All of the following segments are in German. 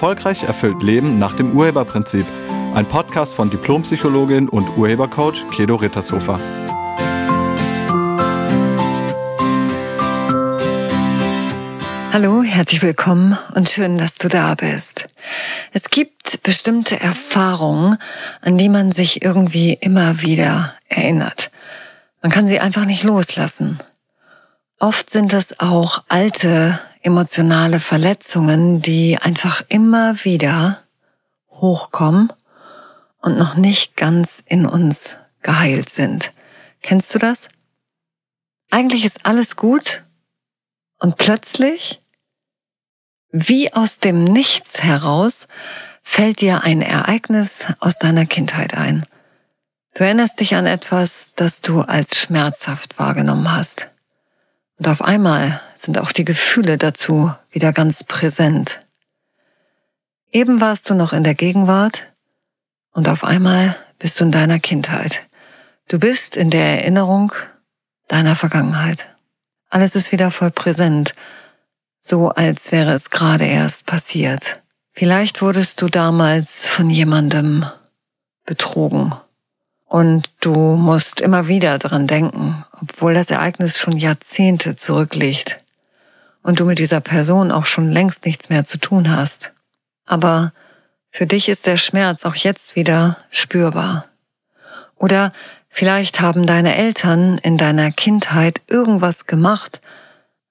Erfolgreich erfüllt Leben nach dem Urheberprinzip. Ein Podcast von Diplompsychologin und Urhebercoach Kedo Rittershofer. Hallo, herzlich willkommen und schön, dass du da bist. Es gibt bestimmte Erfahrungen, an die man sich irgendwie immer wieder erinnert. Man kann sie einfach nicht loslassen. Oft sind es auch alte emotionale Verletzungen, die einfach immer wieder hochkommen und noch nicht ganz in uns geheilt sind. Kennst du das? Eigentlich ist alles gut und plötzlich wie aus dem Nichts heraus fällt dir ein Ereignis aus deiner Kindheit ein. Du erinnerst dich an etwas, das du als schmerzhaft wahrgenommen hast. Und auf einmal sind auch die Gefühle dazu wieder ganz präsent. Eben warst du noch in der Gegenwart und auf einmal bist du in deiner Kindheit. Du bist in der Erinnerung deiner Vergangenheit. Alles ist wieder voll präsent so als wäre es gerade erst passiert. Vielleicht wurdest du damals von jemandem betrogen und du musst immer wieder dran denken, obwohl das Ereignis schon Jahrzehnte zurückliegt und du mit dieser Person auch schon längst nichts mehr zu tun hast. Aber für dich ist der Schmerz auch jetzt wieder spürbar. Oder vielleicht haben deine Eltern in deiner Kindheit irgendwas gemacht,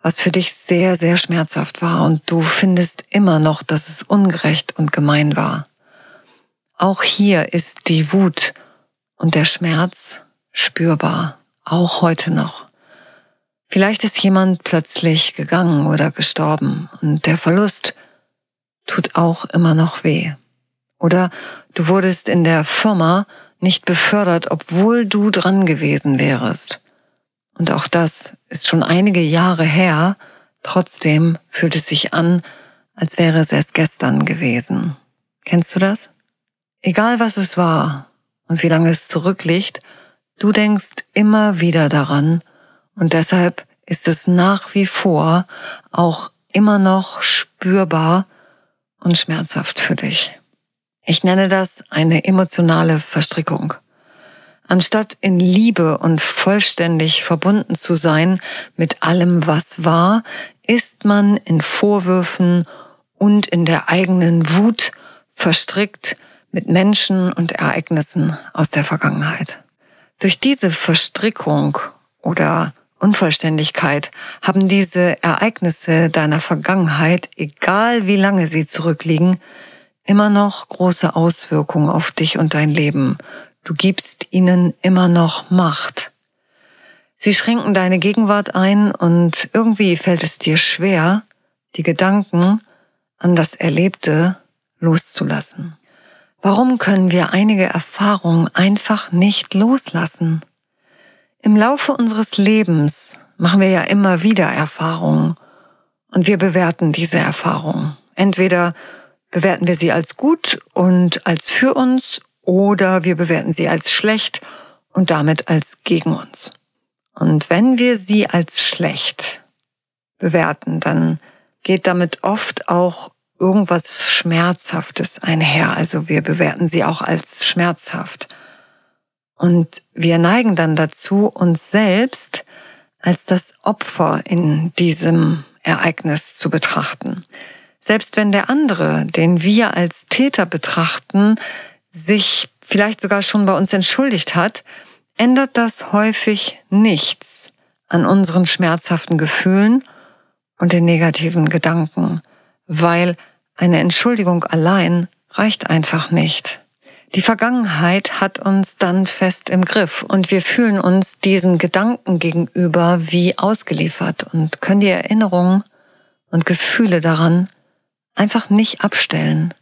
was für dich sehr, sehr schmerzhaft war und du findest immer noch, dass es ungerecht und gemein war. Auch hier ist die Wut und der Schmerz spürbar, auch heute noch. Vielleicht ist jemand plötzlich gegangen oder gestorben und der Verlust tut auch immer noch weh. Oder du wurdest in der Firma nicht befördert, obwohl du dran gewesen wärest. Und auch das ist schon einige Jahre her. Trotzdem fühlt es sich an, als wäre es erst gestern gewesen. Kennst du das? Egal was es war und wie lange es zurückliegt, du denkst immer wieder daran und deshalb ist es nach wie vor auch immer noch spürbar und schmerzhaft für dich. Ich nenne das eine emotionale Verstrickung. Anstatt in Liebe und vollständig verbunden zu sein mit allem, was war, ist man in Vorwürfen und in der eigenen Wut verstrickt mit Menschen und Ereignissen aus der Vergangenheit. Durch diese Verstrickung oder Unvollständigkeit haben diese Ereignisse deiner Vergangenheit, egal wie lange sie zurückliegen, immer noch große Auswirkungen auf dich und dein Leben Du gibst ihnen immer noch Macht. Sie schränken deine Gegenwart ein und irgendwie fällt es dir schwer, die Gedanken an das Erlebte loszulassen. Warum können wir einige Erfahrungen einfach nicht loslassen? Im Laufe unseres Lebens machen wir ja immer wieder Erfahrungen und wir bewerten diese Erfahrungen. Entweder bewerten wir sie als gut und als für uns oder wir bewerten sie als schlecht und damit als gegen uns. Und wenn wir sie als schlecht bewerten, dann geht damit oft auch irgendwas Schmerzhaftes einher. Also wir bewerten sie auch als schmerzhaft. Und wir neigen dann dazu, uns selbst als das Opfer in diesem Ereignis zu betrachten. Selbst wenn der andere, den wir als Täter betrachten, sich vielleicht sogar schon bei uns entschuldigt hat, ändert das häufig nichts an unseren schmerzhaften Gefühlen und den negativen Gedanken, weil eine Entschuldigung allein reicht einfach nicht. Die Vergangenheit hat uns dann fest im Griff und wir fühlen uns diesen Gedanken gegenüber wie ausgeliefert und können die Erinnerungen und Gefühle daran einfach nicht abstellen.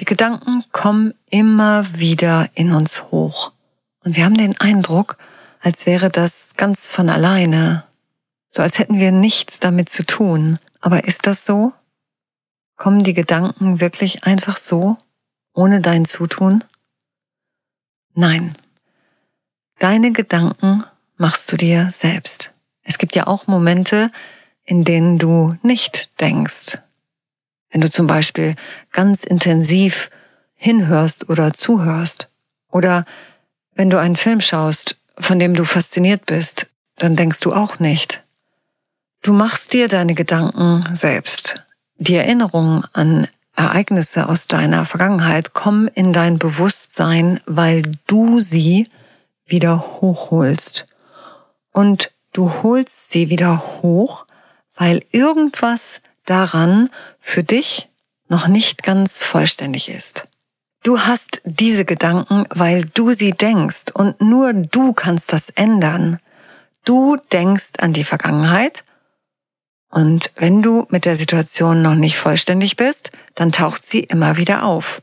Die Gedanken kommen immer wieder in uns hoch. Und wir haben den Eindruck, als wäre das ganz von alleine. So als hätten wir nichts damit zu tun. Aber ist das so? Kommen die Gedanken wirklich einfach so, ohne dein Zutun? Nein. Deine Gedanken machst du dir selbst. Es gibt ja auch Momente, in denen du nicht denkst. Wenn du zum Beispiel ganz intensiv hinhörst oder zuhörst. Oder wenn du einen Film schaust, von dem du fasziniert bist, dann denkst du auch nicht. Du machst dir deine Gedanken selbst. Die Erinnerungen an Ereignisse aus deiner Vergangenheit kommen in dein Bewusstsein, weil du sie wieder hochholst. Und du holst sie wieder hoch, weil irgendwas daran für dich noch nicht ganz vollständig ist. Du hast diese Gedanken, weil du sie denkst und nur du kannst das ändern. Du denkst an die Vergangenheit und wenn du mit der Situation noch nicht vollständig bist, dann taucht sie immer wieder auf.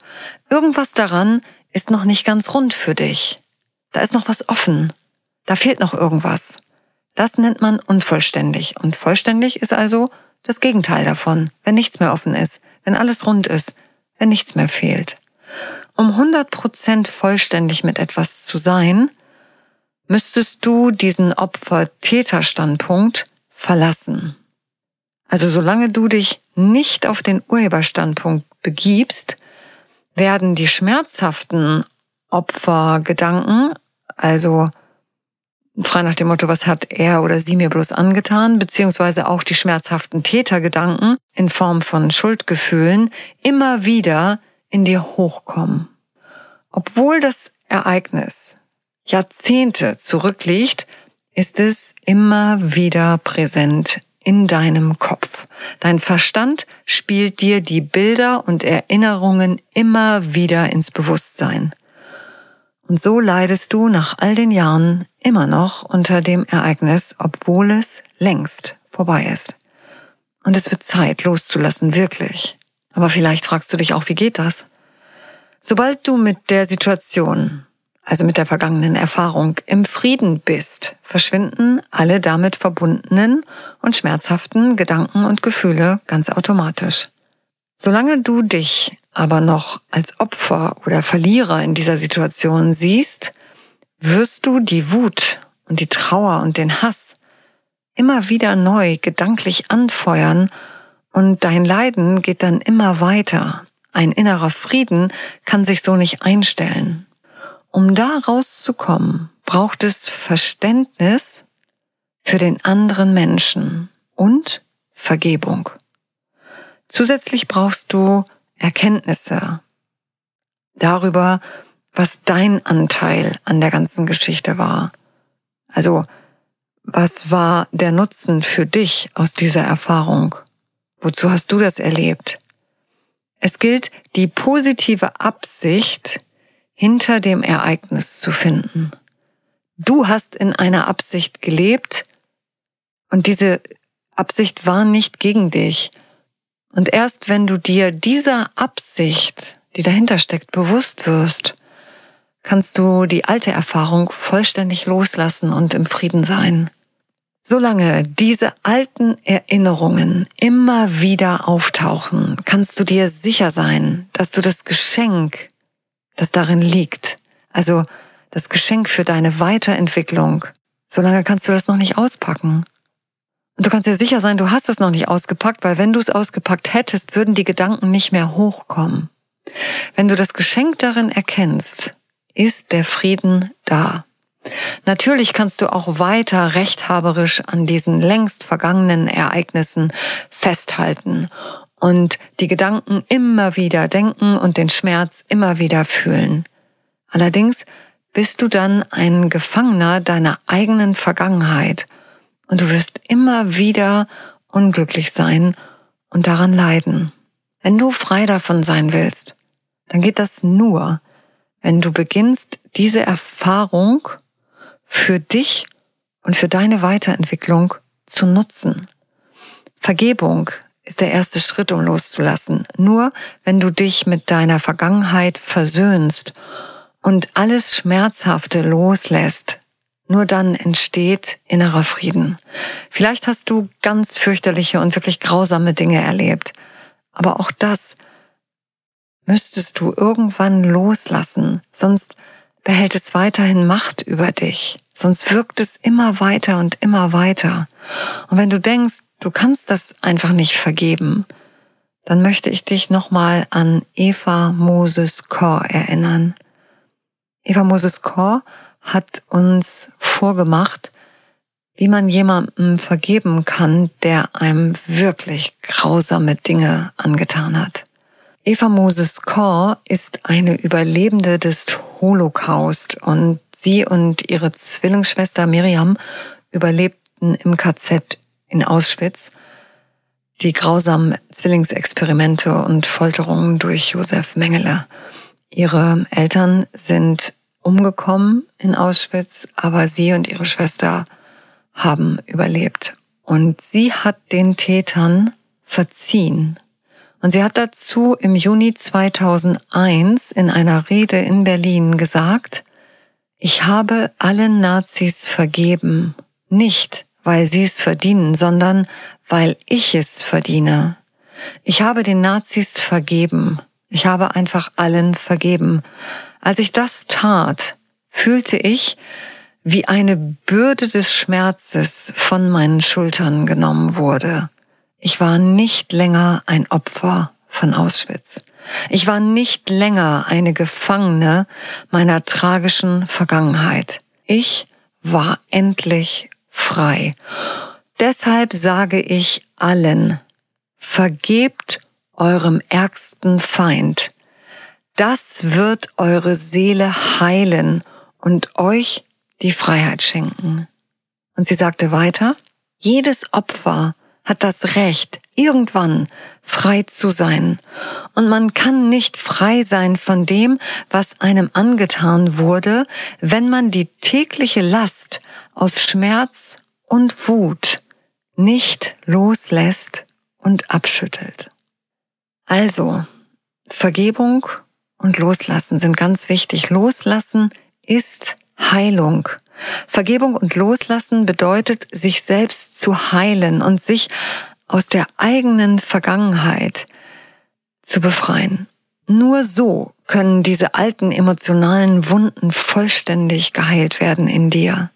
Irgendwas daran ist noch nicht ganz rund für dich. Da ist noch was offen. Da fehlt noch irgendwas. Das nennt man unvollständig. Und vollständig ist also das Gegenteil davon, wenn nichts mehr offen ist, wenn alles rund ist, wenn nichts mehr fehlt. Um 100% vollständig mit etwas zu sein, müsstest du diesen Opfer-Täter-Standpunkt verlassen. Also solange du dich nicht auf den Urheberstandpunkt begibst, werden die schmerzhaften Opfergedanken, also frei nach dem Motto, was hat er oder sie mir bloß angetan, beziehungsweise auch die schmerzhaften Tätergedanken in Form von Schuldgefühlen immer wieder in dir hochkommen. Obwohl das Ereignis Jahrzehnte zurückliegt, ist es immer wieder präsent in deinem Kopf. Dein Verstand spielt dir die Bilder und Erinnerungen immer wieder ins Bewusstsein. Und so leidest du nach all den Jahren immer noch unter dem Ereignis, obwohl es längst vorbei ist. Und es wird Zeit loszulassen, wirklich. Aber vielleicht fragst du dich auch, wie geht das? Sobald du mit der Situation also mit der vergangenen Erfahrung, im Frieden bist, verschwinden alle damit verbundenen und schmerzhaften Gedanken und Gefühle ganz automatisch. Solange du dich aber noch als Opfer oder Verlierer in dieser Situation siehst, wirst du die Wut und die Trauer und den Hass immer wieder neu gedanklich anfeuern und dein Leiden geht dann immer weiter. Ein innerer Frieden kann sich so nicht einstellen. Um da rauszukommen, braucht es Verständnis für den anderen Menschen und Vergebung. Zusätzlich brauchst du Erkenntnisse darüber, was dein Anteil an der ganzen Geschichte war. Also, was war der Nutzen für dich aus dieser Erfahrung? Wozu hast du das erlebt? Es gilt die positive Absicht, hinter dem Ereignis zu finden. Du hast in einer Absicht gelebt und diese Absicht war nicht gegen dich. Und erst wenn du dir dieser Absicht, die dahinter steckt, bewusst wirst, kannst du die alte Erfahrung vollständig loslassen und im Frieden sein. Solange diese alten Erinnerungen immer wieder auftauchen, kannst du dir sicher sein, dass du das Geschenk, das darin liegt. Also das Geschenk für deine Weiterentwicklung. Solange kannst du das noch nicht auspacken. Und du kannst dir sicher sein, du hast es noch nicht ausgepackt, weil wenn du es ausgepackt hättest, würden die Gedanken nicht mehr hochkommen. Wenn du das Geschenk darin erkennst, ist der Frieden da. Natürlich kannst du auch weiter rechthaberisch an diesen längst vergangenen Ereignissen festhalten und die Gedanken immer wieder denken und den Schmerz immer wieder fühlen. Allerdings bist du dann ein Gefangener deiner eigenen Vergangenheit und du wirst immer wieder unglücklich sein und daran leiden. Wenn du frei davon sein willst, dann geht das nur, wenn du beginnst, diese Erfahrung für dich und für deine Weiterentwicklung zu nutzen. Vergebung ist der erste Schritt, um loszulassen. Nur wenn du dich mit deiner Vergangenheit versöhnst und alles Schmerzhafte loslässt, nur dann entsteht innerer Frieden. Vielleicht hast du ganz fürchterliche und wirklich grausame Dinge erlebt, aber auch das müsstest du irgendwann loslassen, sonst behält es weiterhin Macht über dich, sonst wirkt es immer weiter und immer weiter. Und wenn du denkst, Du kannst das einfach nicht vergeben. dann möchte ich dich nochmal an Eva Moses Kor erinnern. Eva Moses Kor hat uns vorgemacht, wie man jemandem vergeben kann, der einem wirklich grausame Dinge angetan hat. Eva Moses Kor ist eine Überlebende des Holocaust und sie und ihre Zwillingsschwester Miriam überlebten im KZ in Auschwitz die grausamen Zwillingsexperimente und Folterungen durch Josef Mengele. Ihre Eltern sind umgekommen in Auschwitz, aber sie und ihre Schwester haben überlebt. Und sie hat den Tätern verziehen. Und sie hat dazu im Juni 2001 in einer Rede in Berlin gesagt, ich habe allen Nazis vergeben, nicht weil sie es verdienen, sondern weil ich es verdiene. Ich habe den Nazis vergeben. Ich habe einfach allen vergeben. Als ich das tat, fühlte ich, wie eine Bürde des Schmerzes von meinen Schultern genommen wurde. Ich war nicht länger ein Opfer von Auschwitz. Ich war nicht länger eine Gefangene meiner tragischen Vergangenheit. Ich war endlich frei. Deshalb sage ich allen, vergebt eurem ärgsten Feind. Das wird eure Seele heilen und euch die Freiheit schenken. Und sie sagte weiter, jedes Opfer hat das Recht, irgendwann frei zu sein. Und man kann nicht frei sein von dem, was einem angetan wurde, wenn man die tägliche Last aus Schmerz und Wut nicht loslässt und abschüttelt. Also, Vergebung und Loslassen sind ganz wichtig. Loslassen ist Heilung. Vergebung und Loslassen bedeutet, sich selbst zu heilen und sich aus der eigenen Vergangenheit zu befreien. Nur so können diese alten emotionalen Wunden vollständig geheilt werden in dir.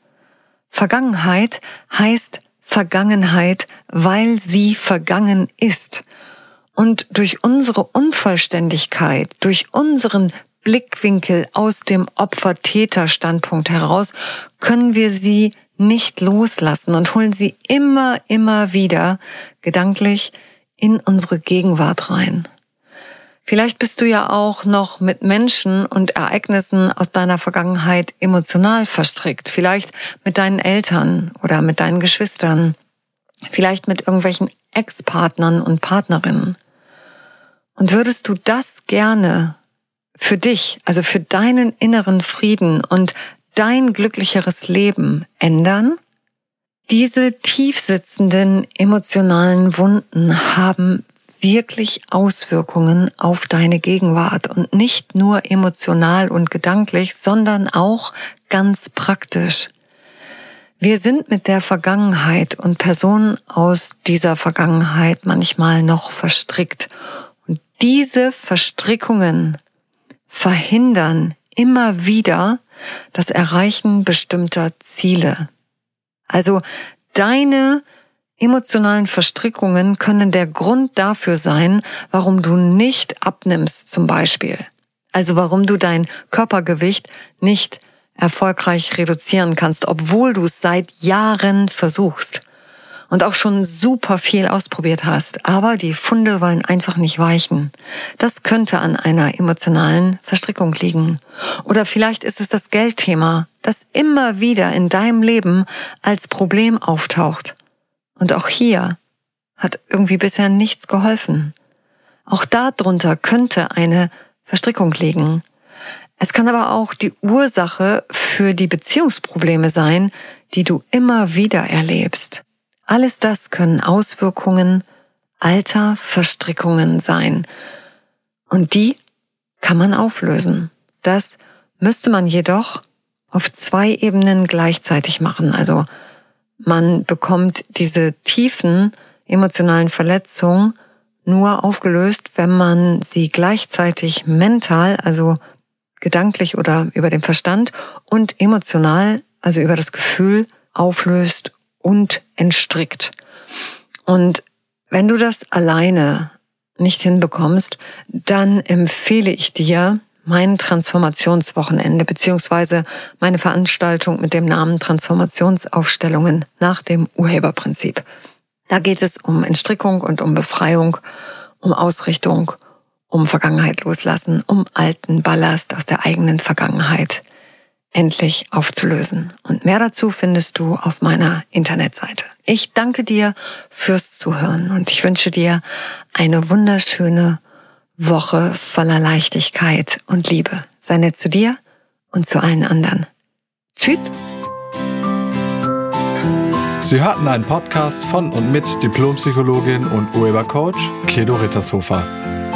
Vergangenheit heißt Vergangenheit, weil sie vergangen ist. Und durch unsere Unvollständigkeit, durch unseren Blickwinkel aus dem Opfer-Täter-Standpunkt heraus können wir sie nicht loslassen und holen sie immer, immer wieder gedanklich in unsere Gegenwart rein. Vielleicht bist du ja auch noch mit Menschen und Ereignissen aus deiner Vergangenheit emotional verstrickt. Vielleicht mit deinen Eltern oder mit deinen Geschwistern. Vielleicht mit irgendwelchen Ex-Partnern und Partnerinnen. Und würdest du das gerne für dich, also für deinen inneren Frieden und dein glücklicheres Leben ändern? Diese tiefsitzenden emotionalen Wunden haben wirklich Auswirkungen auf deine Gegenwart und nicht nur emotional und gedanklich, sondern auch ganz praktisch. Wir sind mit der Vergangenheit und Personen aus dieser Vergangenheit manchmal noch verstrickt. Und diese Verstrickungen verhindern immer wieder das Erreichen bestimmter Ziele. Also deine emotionalen Verstrickungen können der Grund dafür sein, warum du nicht abnimmst zum Beispiel. Also warum du dein Körpergewicht nicht erfolgreich reduzieren kannst, obwohl du es seit Jahren versuchst und auch schon super viel ausprobiert hast, aber die Funde wollen einfach nicht weichen. Das könnte an einer emotionalen Verstrickung liegen. Oder vielleicht ist es das Geldthema, das immer wieder in deinem Leben als Problem auftaucht. Und auch hier hat irgendwie bisher nichts geholfen. Auch darunter könnte eine Verstrickung liegen. Es kann aber auch die Ursache für die Beziehungsprobleme sein, die du immer wieder erlebst. Alles das können Auswirkungen alter Verstrickungen sein. Und die kann man auflösen. Das müsste man jedoch auf zwei Ebenen gleichzeitig machen. Also man bekommt diese tiefen emotionalen Verletzungen nur aufgelöst, wenn man sie gleichzeitig mental, also gedanklich oder über den Verstand und emotional, also über das Gefühl auflöst und entstrickt. Und wenn du das alleine nicht hinbekommst, dann empfehle ich dir mein Transformationswochenende beziehungsweise meine Veranstaltung mit dem Namen Transformationsaufstellungen nach dem Urheberprinzip. Da geht es um Entstrickung und um Befreiung, um Ausrichtung, um Vergangenheit loslassen, um alten Ballast aus der eigenen Vergangenheit endlich aufzulösen. Und mehr dazu findest du auf meiner Internetseite. Ich danke dir fürs Zuhören und ich wünsche dir eine wunderschöne Woche voller Leichtigkeit und Liebe. Sei nett zu dir und zu allen anderen. Tschüss. Sie hörten einen Podcast von und mit Diplompsychologin und Urhebercoach Kedo Rittershofer.